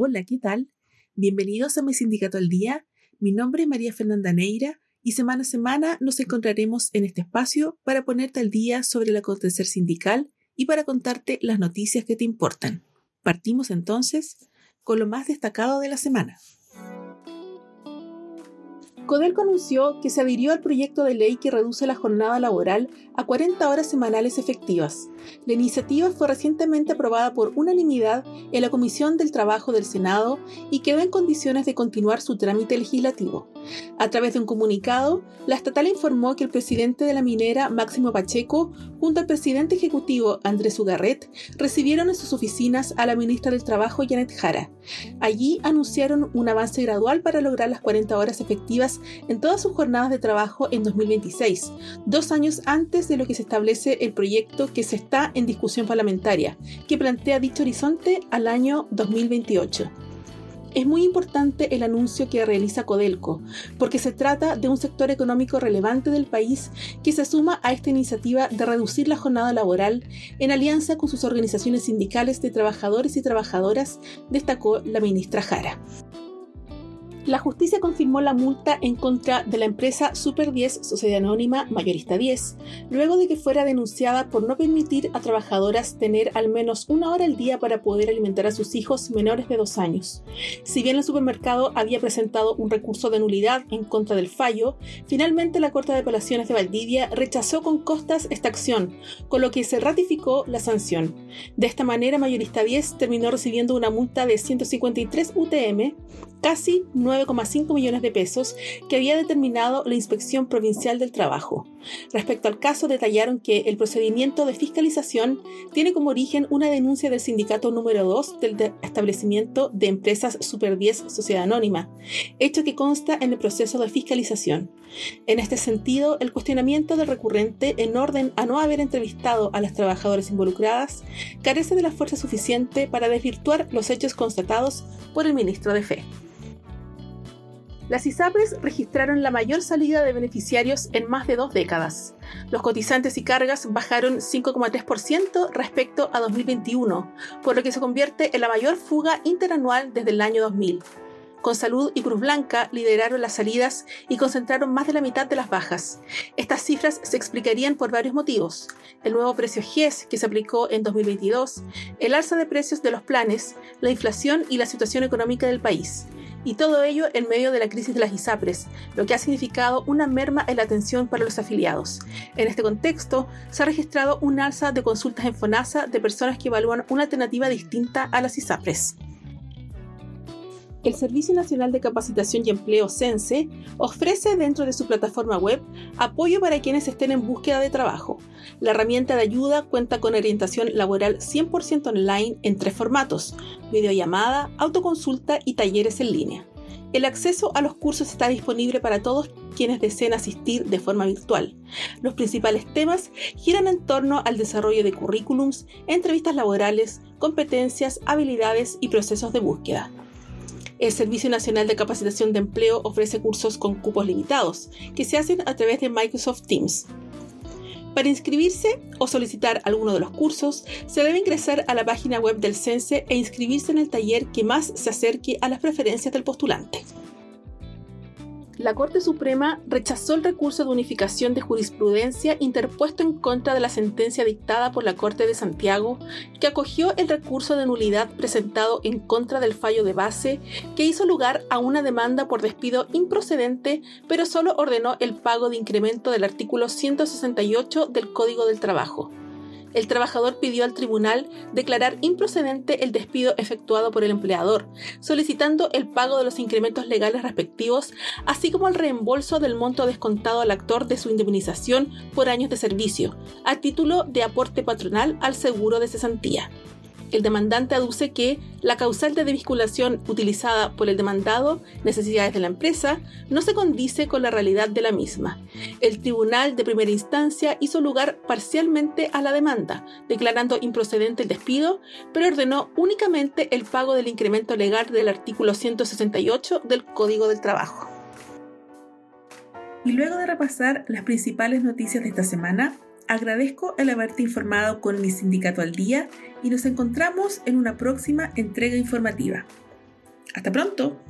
Hola, ¿qué tal? Bienvenidos a mi sindicato al día. Mi nombre es María Fernanda Neira y semana a semana nos encontraremos en este espacio para ponerte al día sobre el acontecer sindical y para contarte las noticias que te importan. Partimos entonces con lo más destacado de la semana. Codelco anunció que se adhirió al proyecto de ley que reduce la jornada laboral a 40 horas semanales efectivas. La iniciativa fue recientemente aprobada por unanimidad en la Comisión del Trabajo del Senado y quedó en condiciones de continuar su trámite legislativo. A través de un comunicado, la estatal informó que el presidente de la minera, Máximo Pacheco, junto al presidente ejecutivo, Andrés Ugarret, recibieron en sus oficinas a la ministra del Trabajo, Janet Jara. Allí anunciaron un avance gradual para lograr las 40 horas efectivas en todas sus jornadas de trabajo en 2026, dos años antes de lo que se establece el proyecto que se está en discusión parlamentaria, que plantea dicho horizonte al año 2028. Es muy importante el anuncio que realiza Codelco, porque se trata de un sector económico relevante del país que se suma a esta iniciativa de reducir la jornada laboral en alianza con sus organizaciones sindicales de trabajadores y trabajadoras, destacó la ministra Jara la justicia confirmó la multa en contra de la empresa Super 10 Sociedad Anónima Mayorista 10, luego de que fuera denunciada por no permitir a trabajadoras tener al menos una hora al día para poder alimentar a sus hijos menores de dos años. Si bien el supermercado había presentado un recurso de nulidad en contra del fallo, finalmente la Corte de Apelaciones de Valdivia rechazó con costas esta acción, con lo que se ratificó la sanción. De esta manera, Mayorista 10 terminó recibiendo una multa de 153 UTM, casi 9,5 millones de pesos que había determinado la Inspección Provincial del Trabajo. Respecto al caso, detallaron que el procedimiento de fiscalización tiene como origen una denuncia del sindicato número 2 del establecimiento de empresas Super 10 Sociedad Anónima, hecho que consta en el proceso de fiscalización. En este sentido, el cuestionamiento del recurrente en orden a no haber entrevistado a las trabajadoras involucradas carece de la fuerza suficiente para desvirtuar los hechos constatados por el ministro de Fe. Las ISAPRES registraron la mayor salida de beneficiarios en más de dos décadas. Los cotizantes y cargas bajaron 5,3% respecto a 2021, por lo que se convierte en la mayor fuga interanual desde el año 2000. Con Salud y Cruz Blanca lideraron las salidas y concentraron más de la mitad de las bajas. Estas cifras se explicarían por varios motivos. El nuevo precio GES que se aplicó en 2022, el alza de precios de los planes, la inflación y la situación económica del país y todo ello en medio de la crisis de las ISAPRES, lo que ha significado una merma en la atención para los afiliados. En este contexto, se ha registrado un alza de consultas en FONASA de personas que evalúan una alternativa distinta a las ISAPRES. El Servicio Nacional de Capacitación y Empleo CENSE ofrece dentro de su plataforma web apoyo para quienes estén en búsqueda de trabajo. La herramienta de ayuda cuenta con orientación laboral 100% online en tres formatos, videollamada, autoconsulta y talleres en línea. El acceso a los cursos está disponible para todos quienes deseen asistir de forma virtual. Los principales temas giran en torno al desarrollo de currículums, entrevistas laborales, competencias, habilidades y procesos de búsqueda. El Servicio Nacional de Capacitación de Empleo ofrece cursos con cupos limitados, que se hacen a través de Microsoft Teams. Para inscribirse o solicitar alguno de los cursos, se debe ingresar a la página web del CENSE e inscribirse en el taller que más se acerque a las preferencias del postulante la Corte Suprema rechazó el recurso de unificación de jurisprudencia interpuesto en contra de la sentencia dictada por la Corte de Santiago, que acogió el recurso de nulidad presentado en contra del fallo de base, que hizo lugar a una demanda por despido improcedente, pero solo ordenó el pago de incremento del artículo 168 del Código del Trabajo el trabajador pidió al tribunal declarar improcedente el despido efectuado por el empleador, solicitando el pago de los incrementos legales respectivos, así como el reembolso del monto descontado al actor de su indemnización por años de servicio, a título de aporte patronal al seguro de cesantía el demandante aduce que la causal de desvinculación utilizada por el demandado, necesidades de la empresa, no se condice con la realidad de la misma. El tribunal de primera instancia hizo lugar parcialmente a la demanda, declarando improcedente el despido, pero ordenó únicamente el pago del incremento legal del artículo 168 del Código del Trabajo. Y luego de repasar las principales noticias de esta semana, Agradezco el haberte informado con mi sindicato al día y nos encontramos en una próxima entrega informativa. Hasta pronto.